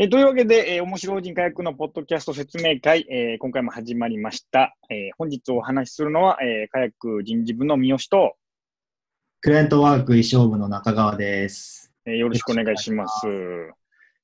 えーというわけで、えー、面白人火薬のポッドキャスト説明会、えー今回も始まりました。えー本日お話しするのは、えー、火薬人事部の三好と、クライアントワーク衣装部の中川です。えーよろしくお願いします。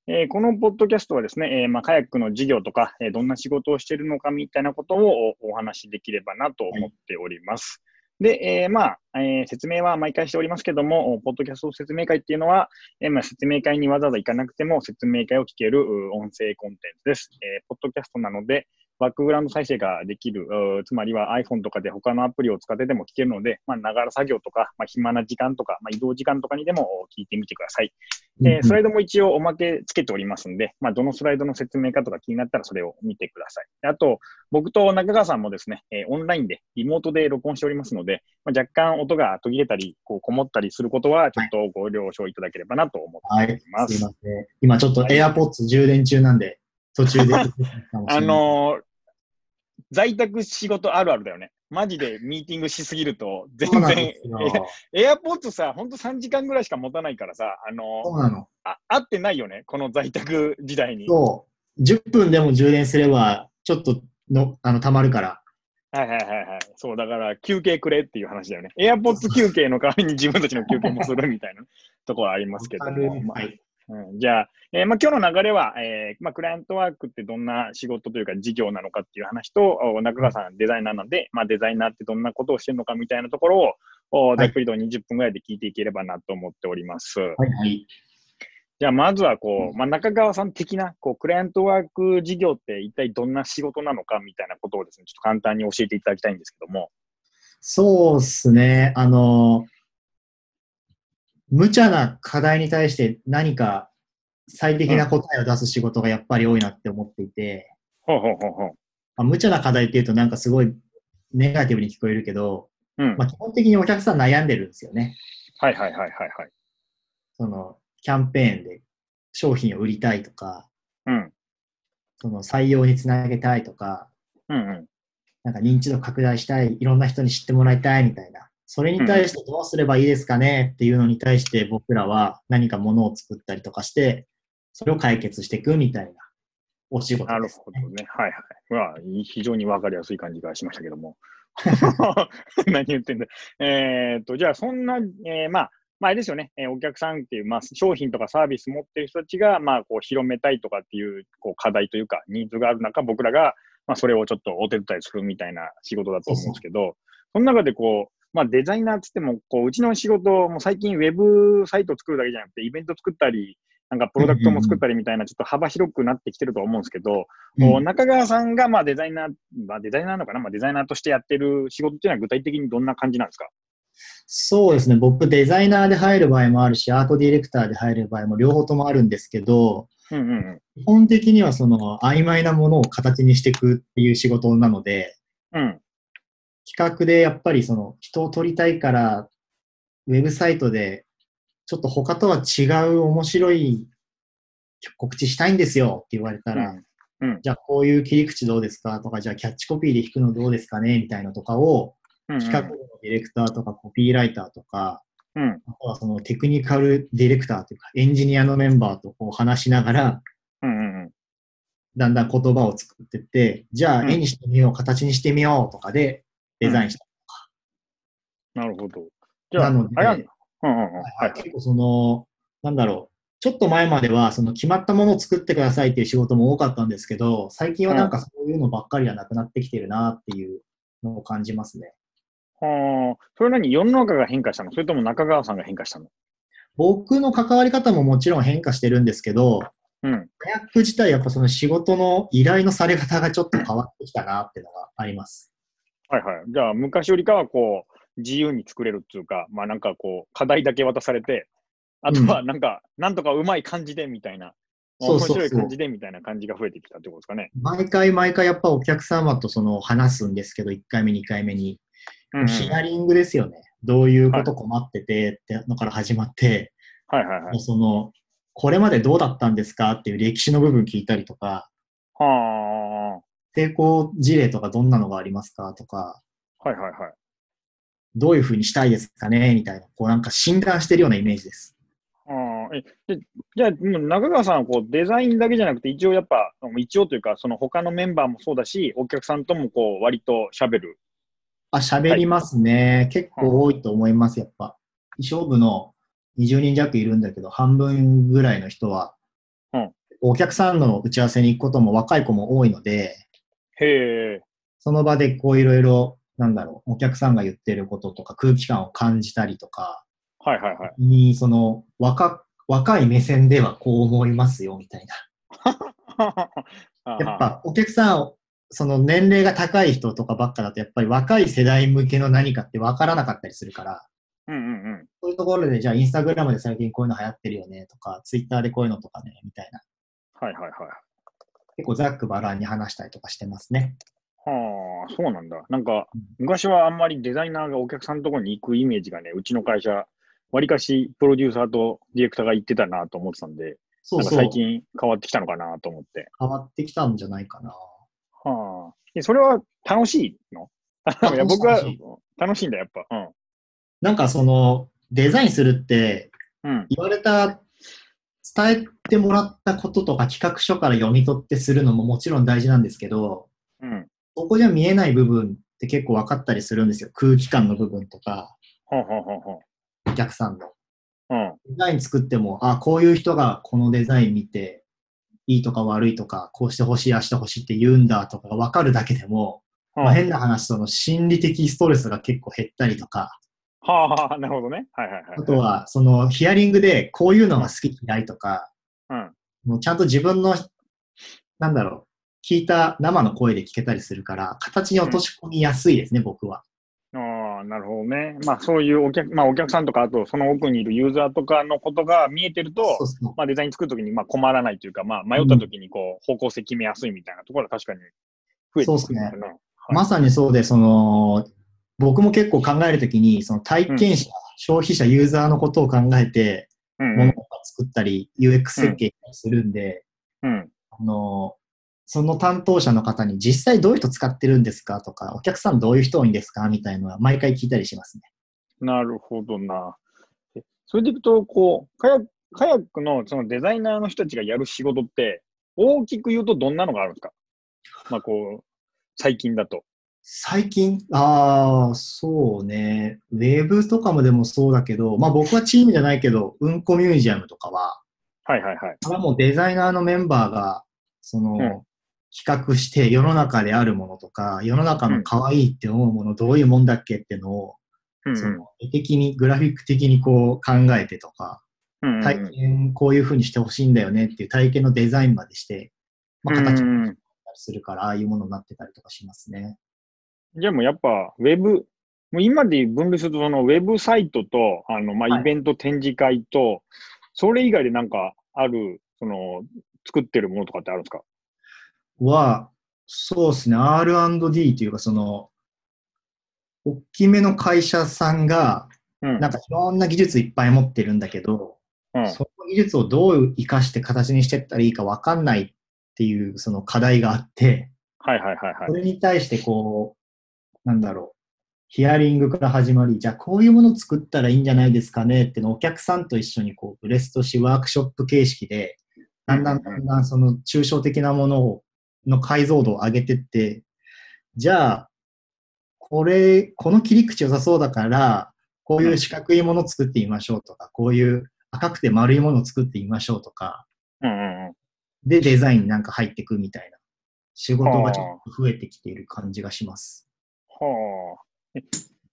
えーこのポッドキャストはですね、えーまあ、カヤックの事業とか、えーどんな仕事をしているのかみたいなことをおお話しできればなと思っております。で、えーまあ、えー説明は毎回しておりますけども、ポッドキャスト説明会っていうのは、えーまあ、説明会にわざわざ行かなくても説明会を聞ける音声コンテンツです。えーポッドキャストなので、バックグラウンド再生ができる、うつまりは iPhone とかで他のアプリを使ってでも聞けるので、まあ、ながら作業とか、まあ、暇な時間とか、まあ、移動時間とかにでも聞いてみてください。えースライドも一応おまけつけておりますんで、まあ、どのスライドの説明かとか気になったらそれを見てください。であと、僕と中川さんもですね、えーオンラインで、リモートで録音しておりますので、まあ、若干音が途切れたり、こう、こもったりすることは、ちょっとご了承いただければなと思ってはいおりま。す。すいません。今ちょっと AirPods 充電中なんで、途中で。あのー在宅仕事あるあるだよね。マジでミーティングしすぎると、全然。エアポッツさ、ほんと3時間ぐらいしか持たないからさ、あのーそうなの。あ合ってないよね、この在宅時代に。そう。10分でも充電すれば、ちょっとの、あの、溜まるから。はいはいはいはい。そう、だから休憩くれっていう話だよね。エアポッツ休憩の代わりに自分たちの休憩もするみたいなところはありますけども。まあはい。うん、じゃあ、えーまあ、今日の流れは、えーまあ、クライアントワークってどんな仕事というか事業なのかっていう話と、お中川さんデザイナーなんで、まあ、デザイナーってどんなことをしてるのかみたいなところを、おざっくりと20分ぐらいで聞いていければなと思っております。はいはい。じゃあ、まずはこう、まあ、中川さん的なこうクライアントワーク事業って一体どんな仕事なのかみたいなことをですね、ちょっと簡単に教えていただきたいんですけども。そうですね。あの、無茶な課題に対して何か最適な答えを出す仕事がやっぱり多いなって思っていて、ほうほうほうほう。まあ、無茶な課題っていうとなんかすごいネガティブに聞こえるけど、うん。まあ、基本的にお客さん悩んでるんですよね。はいはいはいはいはい。その、キャンペーンで商品を売りたいとか、うん。その採用につなげたいとか、うんうん。なんか認知度拡大したい、いろんな人に知ってもらいたいみたいな。それに対してどうすればいいですかねっていうのに対して僕らは何かものを作ったりとかして、それを解決していくみたいなお仕事なるです、ね。ほどね。はいはい。まあ、い非常にわかりやすい感じがしましたけども。何言ってんだ？えーっと、じゃあ、そんな、えーまあ、まあ、あれですよね、えーお客さんっていう、まあ、商品とかサービス持ってる人たちが、まあ、こう、広めたいとかっていう、こう、課題というか、ニーズがある中、僕らが、まあ、それをちょっとお手伝いするみたいな仕事だと思うんですけど、その中でこう、まあ、デザイナーっつっても、こう、うちの仕事、もう最近ウェブサイトを作るだけじゃなくて、イベント作ったり、なんかプロダクトも作ったりみたいな、ちょっと幅広くなってきてると思うんですけど、こううん中川さんがまあデザイナー、まあ、デザイナーなのかな、まあ、デザイナーとしてやってる仕事っていうのは具体的にどんな感じなんですか？そうですね。僕デザイナーで入る場合もあるし、アートディレクターで入る場合も両方ともあるんですけど、うんうんうん。基本的にはその曖昧なものを形にしていくっていう仕事なので、うん。企画でやっぱりその人を取りたいから、ウェブサイトでちょっと他とは違う面白い告知したいんですよって言われたら、うんじゃあこういう切り口どうですかとか、じゃあキャッチコピーで弾くのどうですかねみたいなとかを。企画部のディレクターとかコピーライターとか、うん。あとはそのテクニカルディレクターというか、エンジニアのメンバーとこう話しながら、うんうんうん。だんだん言葉を作ってって、じゃあうん絵にしてみよう、形にしてみようとかでデザインした。なるほど。じゃあ、なので。結構その、なんだろう、ちょっと前まではその決まったものを作ってくださいっていう仕事も多かったんですけど、最近はなんかそういうのばっかりはなくなってきてるなっていうのを感じますね。はあ、それ何？世の中が変化したの？それとも中川さんが変化したの？僕の関わり方ももちろん変化してるんですけど、うん。カヤック自体やっぱその仕事の依頼のされ方がちょっと変わってきたなっていうのがあります。はいはい。じゃあ、昔よりかはこう、自由に作れるっていうか、まあなんかこう、課題だけ渡されて、あとはなんか、なんとかうまい感じでみたいな、面白い感じでみたいな感じが増えてきたってことですかね。毎回毎回やっぱお客様とその話すんですけど、1回目、2回目に。うんうん、ヒアリングですよね。どういうこと困っててってのから始まって、はいはいはい。その、これまでどうだったんですかっていう歴史の部分聞いたりとか、は成功事例とかどんなのがありますかとか、あ、はいはいはい。どういうふうにしたいですかねみたいな、こうなんか診断してるようなイメージです。ああえでじゃあ、中川さんはこうデザインだけじゃなくて、一応やっぱ、一応というか、その他のメンバーもそうだし、お客さんともこう割と喋る。あ、喋りますね。結構多いと思います、やっぱ。衣装部の20人弱いるんだけど、半分ぐらいの人は、うんお客さんの打ち合わせに行くことも若い子も多いので、へえ。その場でこういろいろ、なんだろう、お客さんが言ってることとか空気感を感じたりとか、はいはいはい。に、その、若、若い目線ではこう思いますよ、みたいな。やっぱお客さん、その年齢が高い人とかばっかだと、やっぱり若い世代向けの何かって分からなかったりするから、うんうんうん。そういうところで、じゃあインスタグラムで最近こういうの流行ってるよねとか、ツイッターでこういうのとかね、みたいな。はいはいはい。結構ざっくばらんに話したりとかしてますね。はあ、そうなんだ。なんかうん、昔はあんまりデザイナーがお客さんのところに行くイメージがね、うちの会社、わりかしプロデューサーとディレクターが行ってたなと思ってたんで、そうそう。最近変わってきたのかなと思って。変わってきたんじゃないかな。はあ。でそれは楽しいの？いや僕は楽しいんだ、やっぱ。なんかその、デザインするって、うん。うん。言われた、伝えてもらったこととか企画書から読み取ってするのももちろん大事なんですけど、うん。そこじゃ見えない部分って結構分かったりするんですよ。空気感の部分とか、ほうほうほうほお客さんの。う。うん。デザイン作っても、あ、こういう人がこのデザイン見て、いいとか悪いとか、こうしてほしい、ああしてほしいって言うんだとかが分かるだけでも、まあ、変な話、その心理的ストレスが結構減ったりとか、はあはあ、なるほどね。はいはいはい。あとは、そのヒアリングでこういうのが好き嫌いとか、うん。もうちゃんと自分の、なんだろう、聞いた生の声で聞けたりするから、形に落とし込みやすいですね、僕は。ああ、なるほどね。まあそういうお客、まあお客さんとか、あとその奥にいるユーザーとかのことが見えてると、そうそう。まあデザイン作るときにまあ困らないというか、まあ迷ったときにこう方向性決めやすいみたいなところは確かに増えてくるんですよね。はいまさにそうで、その、僕も結構考えるときに、その体験者、消費者、ユーザーのことを考えて、うんものとか作ったり、UX 設計するんで、うん。あの、その担当者の方に実際どういう人使ってるんですかとか、お客さんどういう人多いんですかみたいなのは毎回聞いたりしますね。なるほどな。えそれでいくと、こう、カヤカヤックのそのデザイナーの人たちがやる仕事って、大きく言うとどんなのがあるんですか？まあこう、最近だと。最近、ああ、そうね。ウェブとかもでもそうだけど、まあ僕はチームじゃないけど、うんこミュージアムとかは、はいはいはい。これはもうデザイナーのメンバーが、その、うん企画して世の中であるものとか、世の中の可愛いって思うもの、どういうもんだっけってのを、うんその絵的に、グラフィック的にこう考えてとか、うんうん体験こういう風にしてほしいんだよねっていう体験のデザインまでして、まあ、形うんにしたりするから、ああいうものになってたりとかしますね。じゃあもうやっぱ、ウェブ、もう今で分類すると、そのウェブサイトと、あの、まあ、はいイベント展示会と、それ以外でなんかある、その、作ってるものとかってあるんですか？は、そうですね、R&D というか、その、大きめの会社さんが、うん。なんかいろんな技術いっぱい持ってるんだけど、うん。その技術をどう活かして形にしていったらいいか分かんないっていうその課題があって、はいはいはいはいそ。れに対してこう、なんだろう、ヒアリングから始まり、じゃあこういうものを作ったらいいんじゃないですかねってのをお客さんと一緒にこう、ブレストしワークショップ形式で、だんだんだんだんその抽象的なものを、の解像度を上げてって、じゃあ、これ、この切り口良さそうだから、こういう四角いものを作ってみましょうとか、こういう赤くて丸いものを作ってみましょうとか。で、デザインになんか入ってくみたいな仕事がちょっと増えてきている感じがします。はあ。え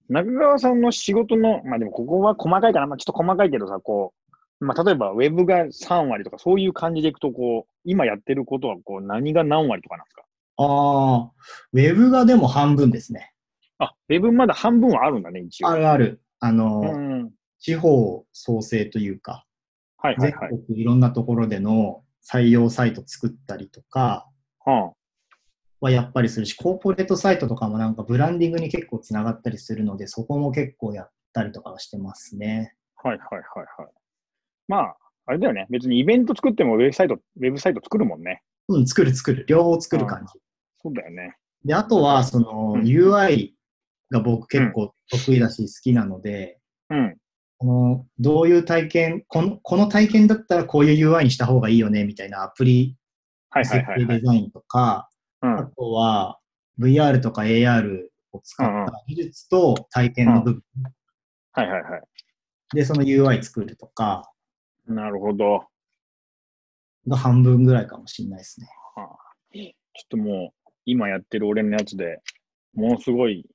中川さんの仕事の、まあでもここは細かいかな、まあちょっと細かいけどさ、こう、まあ例えばウェブが3割とかそういう感じでいくと、こう、今やってることはこう何が何割とかなんですか？ああ、ウェブがでも半分ですね。あ、ウェブまだ半分はあるんだね、一応。あるある。あの、うん。地方創生というか、全はいはいはい。国いろんなところでの採用サイト作ったりとかははやっぱりするし、コーポレートサイトとかもなんかブランディングに結構つながったりするので、そこも結構やったりとかはしてますね。あ、はいはいはいはい。まあ、あれだよね。別にイベント作ってもウェブサイト、ウェブサイト作るもんね。うん、作る作る。両方作る感じ。そうだよね。で、あとは、そのうん UI が僕結構得意だし好きなので、うん。このどういう体験この、この体験だったらこういう UI にした方がいいよねみたいなアプリ設はいはい。計デザインとか、うんあとは VR とか AR を使った技術と体験の部分はいはいはい。でその UI 作るとかなるほど。が半分ぐらいかもしれないですね。ちょっともう、今やってる俺のやつで、ものすごい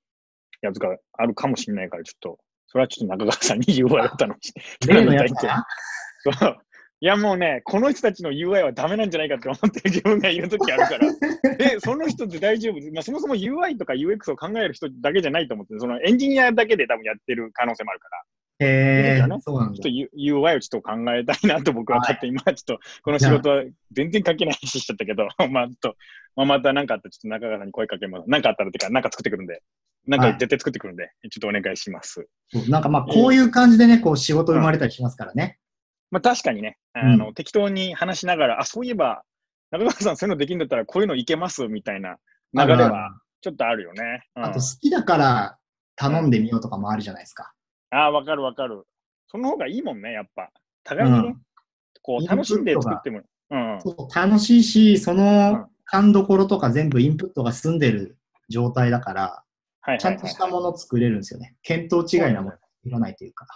やつがあるかもしれないから、ちょっと、それはちょっと中川さんに UI を頼むし。例のやつか？な そう。いやもうね、この人たちの UI はダメなんじゃないかって思ってる自分がいるときあるから。で、その人って大丈夫？まあ、そもそも UI とか UX を考える人だけじゃないと思ってる、そのエンジニアだけで多分やってる可能性もあるから、へえいいんだねそうなんだちょっと。UI をちょっと考えたいなと僕は勝手に、まあちょっとこの仕事は全然関係ない話しちゃったけど、まあちょっと、まあ、また何かあったらちょっと中川さんに声かけます。何かあったらっていうか、何か作ってくるんで、何か絶対作ってくるんで、ちょっとお願いします。なんかまあこういう感じでね、こう仕事生まれたりしますからね。まあ確かにね、あの、適当に話しながら、あ、そういえば、中川さんそういうのできるんだったらこういうのいけますみたいな流れはちょっとあるよね。うんあと好きだから頼んでみようとかもあるじゃないですか。ああ、わかるわかる。その方がいいもんね、やっぱ。互いにね、うんこう楽しんで作っても。うん。そう楽しいし、そうんの勘どころとか全部インプットが済んでる状態だから、ちゃんとしたものを作れるんですよね。見当違いなものいらないというか。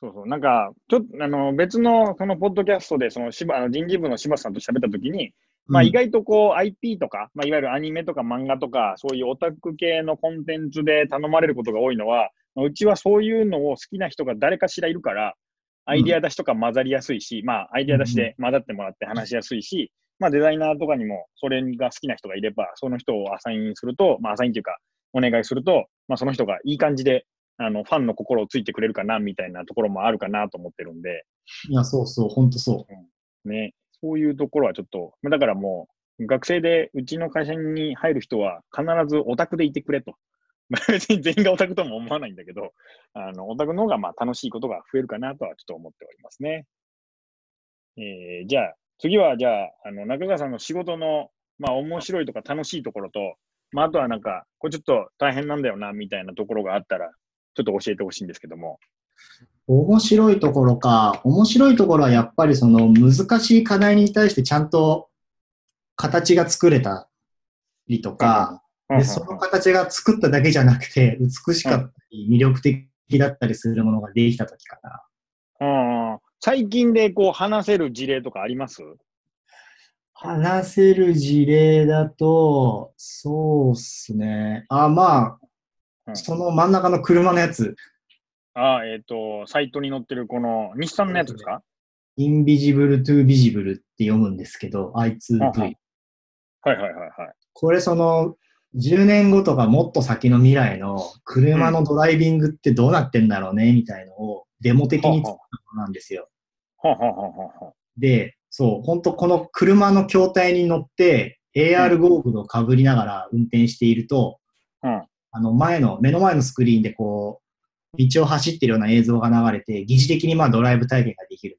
そうそう。なんか、ちょっと、あの、別の、その、ポッドキャストで、その、しば、あの人事部の柴田さんと喋ったときに、まあ、うん意外とこう、IP とか、まあ、いわゆるアニメとか漫画とか、そういうオタク系のコンテンツで頼まれることが多いのは、まあうちはそういうのを好きな人が誰かしらいるから、アイデア出しとか混ざりやすいし、まあ、アイデア出しで混ざってもらって話しやすいし、まあ、デザイナーとかにも、それが好きな人がいれば、その人をアサインすると、まあ、アサインというか、お願いすると、まあ、その人がいい感じで、あの、ファンの心をついてくれるかな、みたいなところもあるかなと思ってるんで、いや、そうそう、ほんとそう。ね、そういうところはちょっと、まあだからもう、学生でうちの会社に入る人は必ずオタクでいてくれと。まあ別に全員がオタクとも思わないんだけど、あの、オタクの方がまあ楽しいことが増えるかなとはちょっと思っておりますね。えーじゃあ、次はじゃあ、あの、中川さんの仕事の、まあ面白いとか楽しいところと、まああとはなんか、これちょっと大変なんだよな、みたいなところがあったら、ちょっと教えてほしいんですけども。面白いところか。面白いところはやっぱりその難しい課題に対してちゃんと形が作れたりとか、でその形が作っただけじゃなくて美しかったり魅力的だったりするものができたときかな。うん最近でこう話せる事例とかあります？話せる事例だと、そうっすね。あ、まうんあ、その真ん中の車のやつ、ああ、えっ、と、サイトに載ってるこの日産のやつですか？インビジブルトゥビジブルって読むんですけど、は I2V。はいはいはいはい。これその、10年後とかもっと先の未来の車のドライビングってどうなってんだろうね、みたいのをデモ的に作ったものなんですよ。で、そう、本当この車の筐体に乗って、AR ゴーグルをかぶりながら運転していると、うんあの前の、目の前のスクリーンでこう、道を走ってるような映像が流れて、疑似的にまあドライブ体験ができる。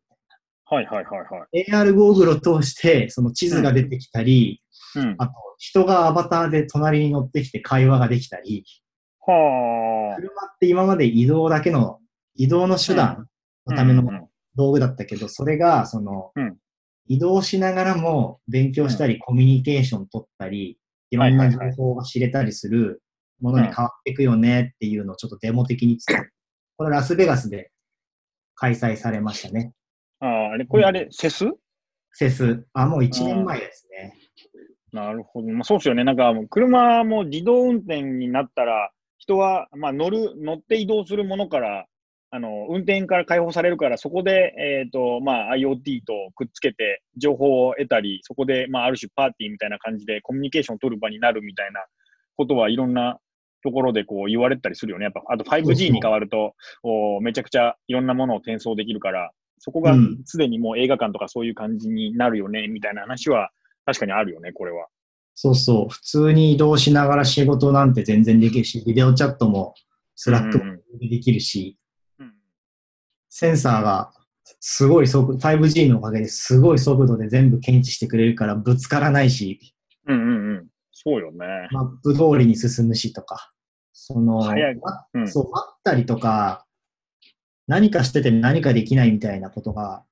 はいはいはいはい。AR ゴーグルを通して、その地図が出てきたり、うん。あと、人がアバターで隣に乗ってきて会話ができたり、はあ。車って今まで移動だけの、移動の手段のための道具だったけど、それが、その、うん移動しながらも勉強したり、コミュニケーション取ったり、いろんな情報が知れたりするものに変わっていくよねっていうのをちょっとデモ的に作る。これラスベガスで開催されましたね。ああ、あれ、これあれ、セス？セス。あ、もう1年前ですね。なるほど。まあ、そうですよね。なんか、もう車も自動運転になったら、人は、まあ、乗る、乗って移動するものから、あの、運転から解放されるから、そこで、えっ、と、まあ、IoT とくっつけて、情報を得たり、そこで、まあ、ある種パーティーみたいな感じでコミュニケーションを取る場になるみたいなことはいろんなところでこう言われたりするよね。やっぱ、あとそう 5G そうに変わると、おめちゃくちゃいろんなものを転送できるから、そこがうんすでにもう映画館とかそういう感じになるよね、みたいな話は確かにあるよね、これは。そうそう。普通に移動しながら仕事なんて全然できるし、ビデオチャットも、スラックもできるし、うんセンサーがすごい速、5G のおかげですごい速度で全部検知してくれるからぶつからないし、うんうんうん。そうよね。マップ通りに進むしとか、その、早いまうんそう、待ったりとか、何かしてて何かできないみたいなことが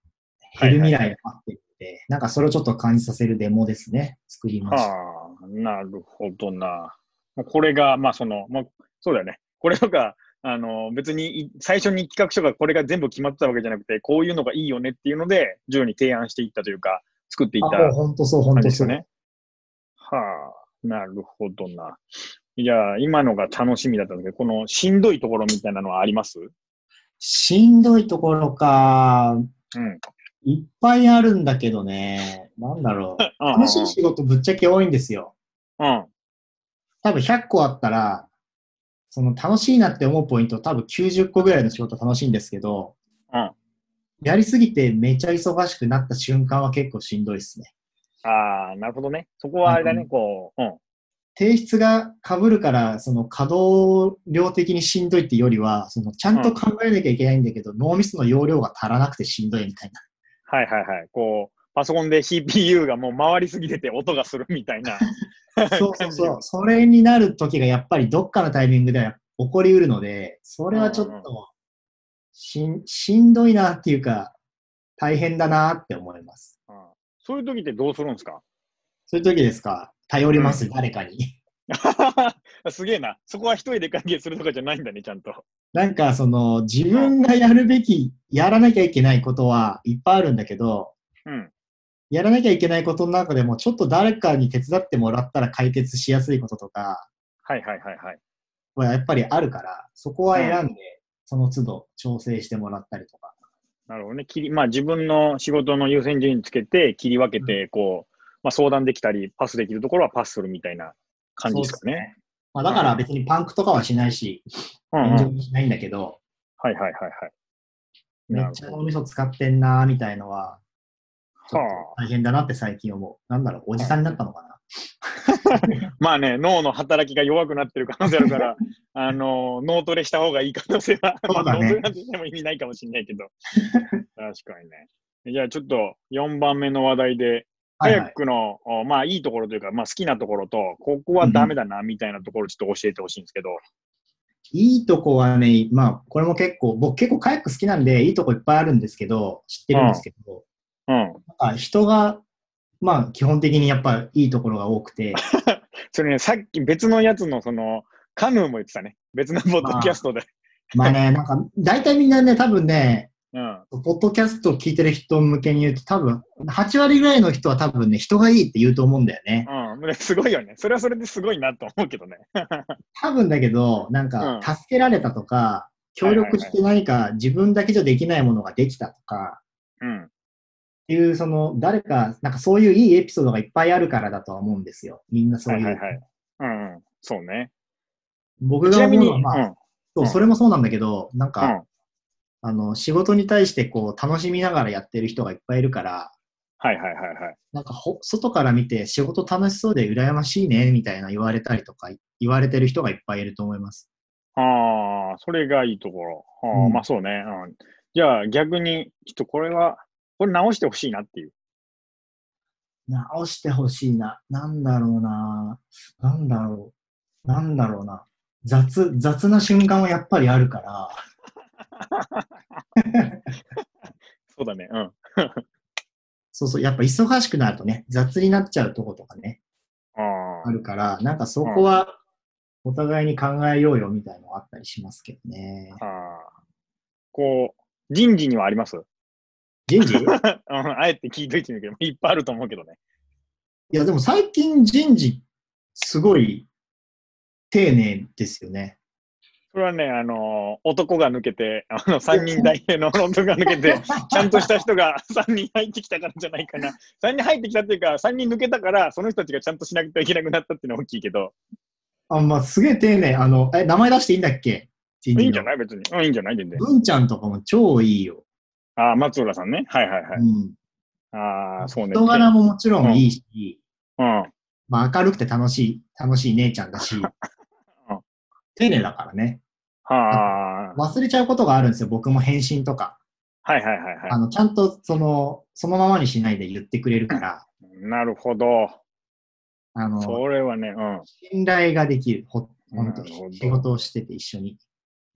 減る未来が待ってるので、なんかそれをちょっと感じさせるデモですね。作りました。はあ、なるほどな。まあこれが、まあその、まあ、そうだよね。これとか、あの、別にい最初に企画書がこれが全部決まってたわけじゃなくて、こういうのがいいよねっていうので、徐々に提案していったというか、作っていったあ、もう本当そう、本当そう。感じですよね。はあ、なるほどな。じゃあ、今のが楽しみだったんだけど、このしんどいところみたいなのはあります？しんどいところか、うん。いっぱいあるんだけどね。なんだろう。楽しい仕事ぶっちゃけ多いんですよ。うん。多分100個あったら、その楽しいなって思うポイント多分90個ぐらいの仕事楽しいんですけど、うん。やりすぎてめちゃ忙しくなった瞬間は結構しんどいですね。ああ、なるほどね。そこはあれだね、うんこう、うん。提出が被るから、その稼働量的にしんどいっていうよりは、そのちゃんと考えなきゃいけないんだけど、脳みその容量が足らなくてしんどいみたいな。はいはいはい。こう、パソコンで CPU がもう回りすぎてて音がするみたいな。そうそうそう。それになる時がやっぱりどっかのタイミングでは起こりうるので、それはちょっうんうんとしんしんどいなっていうか、大変だなって思います。うんそういう時ってどうするんですか？そういう時ですか？頼ります、う誰かに。すげえな。そこは一人で完結するとかじゃないんだね、ちゃんと。なんかその自分がやるべき、やらなきゃいけないことはいっぱいあるんだけど、うん。やらなきゃいけないことの中でも、ちょっと誰かに手伝ってもらったら解決しやすいこととかはいはいはいはい。はやっぱりあるから、そこは選んで、その都度調整してもらったりとか。なるほどね。切り、まあ自分の仕事の優先順位につけて切り分けて、こう、まあ相談できたり、パスできるところはパスするみたいな感じですかね。まあ、だから別にパンクとかはしないし、うんうん。炎はい上もしないんだけど、はいはいはい。めっちゃ脳みそ使ってんなーみたいのは、大変だなって最近思う。なんだろう、おじさんになったのかな。まあね、脳の働きが弱くなってる可能性あるから、あの、脳トレした方がいい可能性は、そうだねまあ脳トレなんてしても意味ないかもしれないけど。確かにね。じゃあちょっと4番目の話題で、カはいはい。ヤックの、おまあいいところというか、まあ好きなところと、ここはダメだな、みたいなところちょっと教えてほしいんですけど。いいとこはね、まあ、これも結構、僕結構カヤック好きなんで、いいとこいっぱいあるんですけど、知ってるんですけど、うん。なんか人が、まあ、基本的にやっぱいいところが多くて、それね、さっき別のやつの、その、カヌーも言ってたね。別のポッドキャストで。まあね、なんか、大体みんなね、多分ね、うん。ポッドキャストを聞いてる人向けに言うと、多分、8割ぐらいの人は多分ね、人がいいって言うと思うんだよね。うん。ねすごいよね。それはそれですごいなと思うけどね。多分だけど、なんか、助けられたとか、協力して何か自分だけじゃできないものができたとか、うん。っていう、その、誰か、なんかそういういいエピソードがいっぱいあるからだとは思うんですよ。みんなそういう。はいはいはい。うん、うん。そうね。僕ちなみに、が思うのは、うん。まあ、うんそう、それもそうなんだけど、なんか、うんあの、仕事に対してこう、楽しみながらやってる人がいっぱいいるから、はいはいはいはい。なんかほ、外から見て仕事楽しそうで羨ましいね、みたいな言われたりとか、言われてる人がいっぱいいると思います。ああ、それがいいところ。あーうんまあそうね。うん。じゃあ逆に、ちょっとこれは、これ直してほしいなっていう。直してほしいな。なんだろうな。なんだろう。なんだろうな。雑、雑な瞬間はやっぱりあるから、そうだね。うん。そうそう、やっぱ忙しくなるとね、雑になっちゃうとことかね、ああるから、なんかそこはお互いに考えようよみたいのがあったりしますけどね。あ。ああ。こう、人事にはあります人事？い うん、あえて聞いといてみるけど、いっぱいあると思うけどね。や、でも最近人事、すごい丁寧ですよね。それはね、あのー男が抜けて、あの、3人代表の男が抜けて、ちゃんとした人が3人入ってきたからじゃないかな。3人入ってきたっていうか、3人抜けたから、その人たちがちゃんとしなくてはいけなくなったっていうのは大きいけど、あ、まあ、すげえ丁寧。あの、え、名前出していいんだっけ？人事のいいんじゃない？別に。うん、いいんじゃない？全然。文ちゃんとかも超いいよ。ああ、松浦さんね。はいはいはい。うん。ああ、そうね。人柄ももちろんいいし、うん。まあ明るくて楽しい、楽しい姉ちゃんだし、丁寧だからね。はあ。忘れちゃうことがあるんですよ。僕も返信とか。はいはいはいはあの、ちゃんとその、そのままにしないで言ってくれるから、い。なるほど。あの、それはね、うん。信頼ができる。ほ、本当に。仕事をしてて一緒に。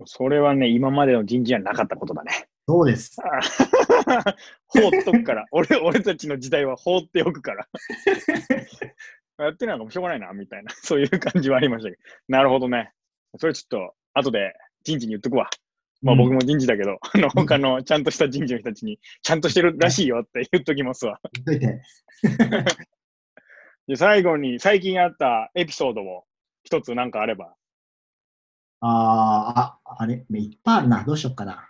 それはね、今までの人事はなかったことだね。そうです。放っとくから。俺、俺たちの時代は放っておくから。やってないのかもしょうがないな、みたいな。そういう感じはありましたけど。なるほどね。それちょっと、後で人事に言っとくわ。まあうん僕も人事だけど、あの、他のちゃんとした人事の人たちに、ちゃんとしてるらしいよって言っときますわ。言っといて。で、最後に、最近あったエピソードを一つなんかあれば。あーあ、あれ、いっぱいあるな。どうしよっかな。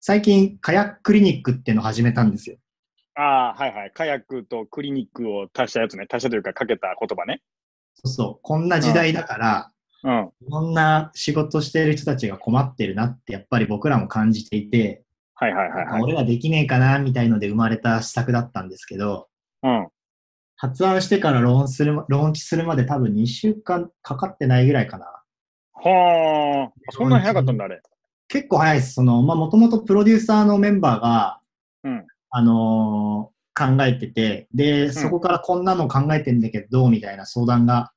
最近、カヤッククリニックっていうのを始めたんですよ。ああ、はいはい。カヤックとクリニックを足したやつね。足したというか、かけた言葉ね。そうそう。こんな時代だから、うん。いろんな仕事してる人たちが困ってるなって、やっぱり僕らも感じていて、はいはいはいはい。俺らできねえかな、みたいので生まれた施策だったんですけど、うん。発案してからローンするま、ローンチするまで多分2週間かかってないぐらいかな。はあ、そんなに早かったんだ、あれ。結構早いです。その、まあ、もともとプロデューサーのメンバーが、うんあのー考えてて、で、そこからこんなの考えてんだけど、どうみたいな相談が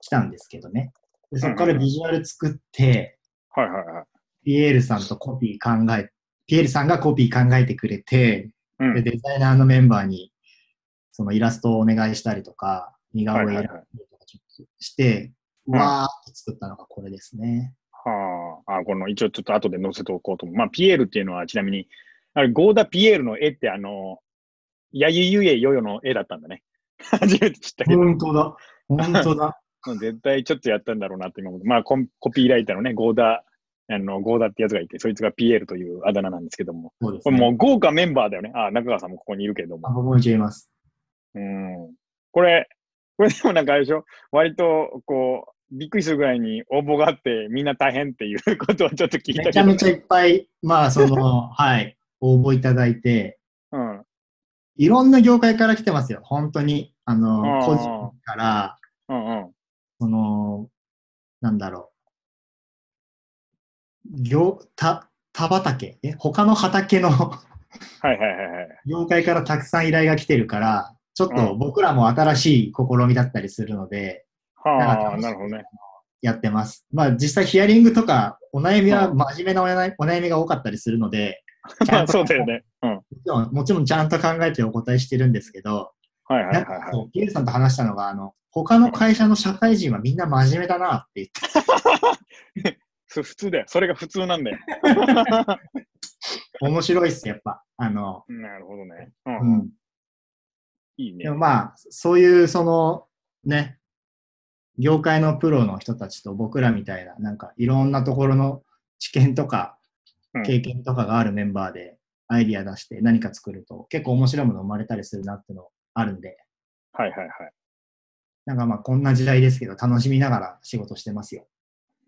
来たんですけどね。でそこからビジュアル作って、はいはいはい。ピエールさんとコピー考え、ピエールさんがコピー考えてくれて、うん。でデザイナーのメンバーに、そのイラストをお願いしたりとか、似顔絵はいはいはい選んだりとかちょっとして、うんわーっと作ったのがこれですね。はあ、あ、この、一応ちょっと後で載せておこうと思う。まあ、ピエールっていうのは、ちなみに、あれ、ゴーダ・ピエールの絵って、あの、やゆゆえよよの絵だったんだね。初めて知ったけど、本当だ。本当だ。絶対ちょっとやったんだろうなって今思う。まあコン、コピーライターのね、ゴーダ、あの、ゴーダってやつがいて、そいつがピエールというあだ名なんですけども、ね。これもう豪華メンバーだよね。あ、中川さんもここにいるけれどもあ。僕も一応います。うん。これ、これでもなんかあれでしょ？割と、こう、びっくりするぐらいに応募があって、みんな大変っていうことをちょっと聞いたけど、めちゃめちゃいっぱい、まあ、その、はい、応募いただいて、うん。いろんな業界から来てますよ。本当に。あの、個人から、うんうん。その、なんだろう。業、た、田畑？え？他の畑のはいはいはいはい。業界からたくさん依頼が来てるから、ちょっと僕らも新しい試みだったりするので、はあ、なるほどね。やってます。まあ実際ヒアリングとか、お悩みは真面目なお悩みお悩みが多かったりするので、そうだよね。うん。もちろんもちろんちゃんと考えてお答えしてるんですけど、はいはいはないはい。そうピエールさんと話したのが、あの、他の会社の社会人はみんな真面目だなって言って、そ普通だよ。それが普通なんだよ。面白いっす、やっぱ。あの、なるほどね。ううん。ん。いいねでも。まあ、そういう、その、ね、業界のプロの人たちと僕らみたいな、なんかいろんなところの知見とかうん経験とかがあるメンバーでアイディア出して何か作ると結構面白いもの生まれたりするなってのあるんで、はいはいはい。なんかまあこんな時代ですけど楽しみながら仕事してますよ。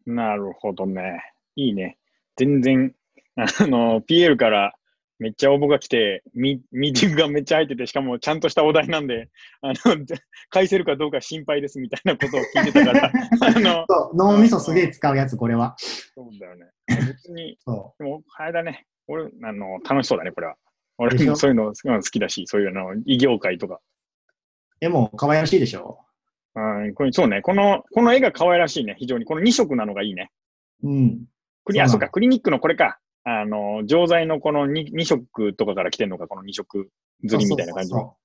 なるほどね。いいね。全然、あの、PL からめっちゃ応募が来て、ミミーティングがめっちゃ入ってて、しかもちゃんとしたお題なんで、あの、返せるかどうか心配ですみたいなことを聞いてたから、あの、脳みそすげえ使うやつ、これは。そうだよね。別に、そでも、あれだね。俺、あの、楽しそうだね、これは。俺もそういうのうん好きだし、そういうの、異業界とか。う。絵も可愛らしいでしょ？うん、これそうね。この、この絵が可愛らしいね。非常に。この2色なのがいいね。うん。クリあ、そうか、クリニックのこれか。あの、錠剤のこの 2, 2色とかから来てんのか、この2色釣りみたいな感じの？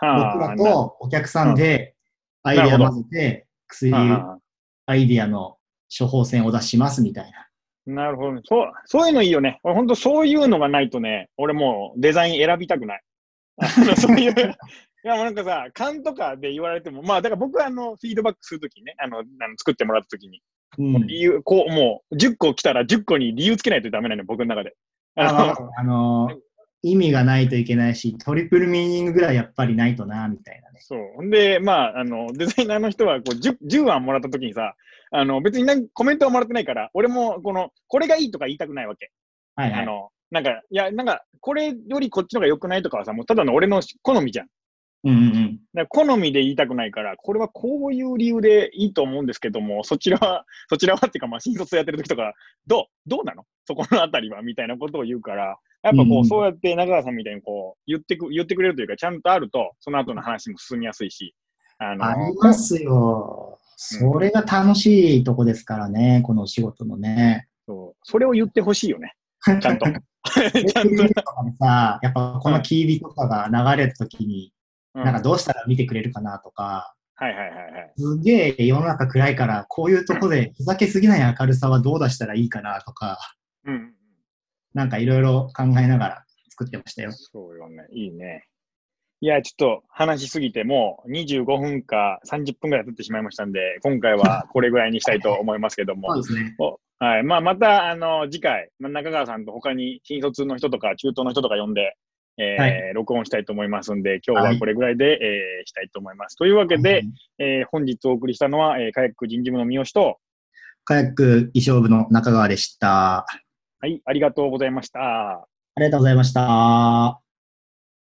僕らとお客さんでアイディア混ぜて薬、はアイディアの処方箋を出しますみたいな。なるほどね。そう、そういうのいいよね。俺本当そういうのがないとね、俺もうデザイン選びたくない。そういう、いやもうなんかさ、勘とかで言われても、まあだから僕はあの、フィードバックするときにね、あの、あの作ってもらったときに、うん、理由、こう、もう10個来たら10個に理由つけないとダメなのよ、僕の中で。あのあのー意味がないといけないし、トリプルミーニングぐらいやっぱりないとな、みたいなね。そう。ほんで、まあ、あの、デザイナーの人はこう 10, 10案もらったときにさ、あの、別に何コメントはもらってないから、俺も、この、これがいいとか言いたくないわけ。はいはい。あの、なんか、いや、なんか、これよりこっちの方が良くないとかはさ、もうただの俺の好みじゃん。うんうんうん。好みで言いたくないから、これはこういう理由でいいと思うんですけども、そちらは、そちらはっていうか、まあ、新卒やってる時とか、どうどうなの？そこのあたりはみたいなことを言うから、やっぱこう、うんそうやって中川さんみたいにこう、言ってく、言ってくれるというか、ちゃんとあると、その後の話も進みやすいし、あの、ありますよ。それが楽しいとこですからね、この仕事のね。そう。それを言ってほしいよね。ちゃんと。ちゃんと。とかでさ、やっぱこのキービとかが流れた時に、うんなんかどうしたら見てくれるかなとか、はいはいはいはい。すげえ世の中暗いから、こういうとこでふざけすぎない明るさはどう出したらいいかなとか、うん。なんかいろいろ考えながら作ってましたよ。そうよね。いいね。いや、ちょっと話しすぎて、もう25分か30分ぐらい経ってしまいましたんで、今回は これぐらいにしたいと思いますけども。そうですね。おはい。まあ、また、あの、次回、まあ中川さんと他に新卒の人とか中東の人とか呼んで、えーはい録音したいと思いますんで、今日はこれぐらいで、えーしたいと思います。というわけで、えー本日お送りしたのは、えー、カヤック人事部の三好と、カヤック衣装部の中川でした。はい、ありがとうございました。ありがとうございました。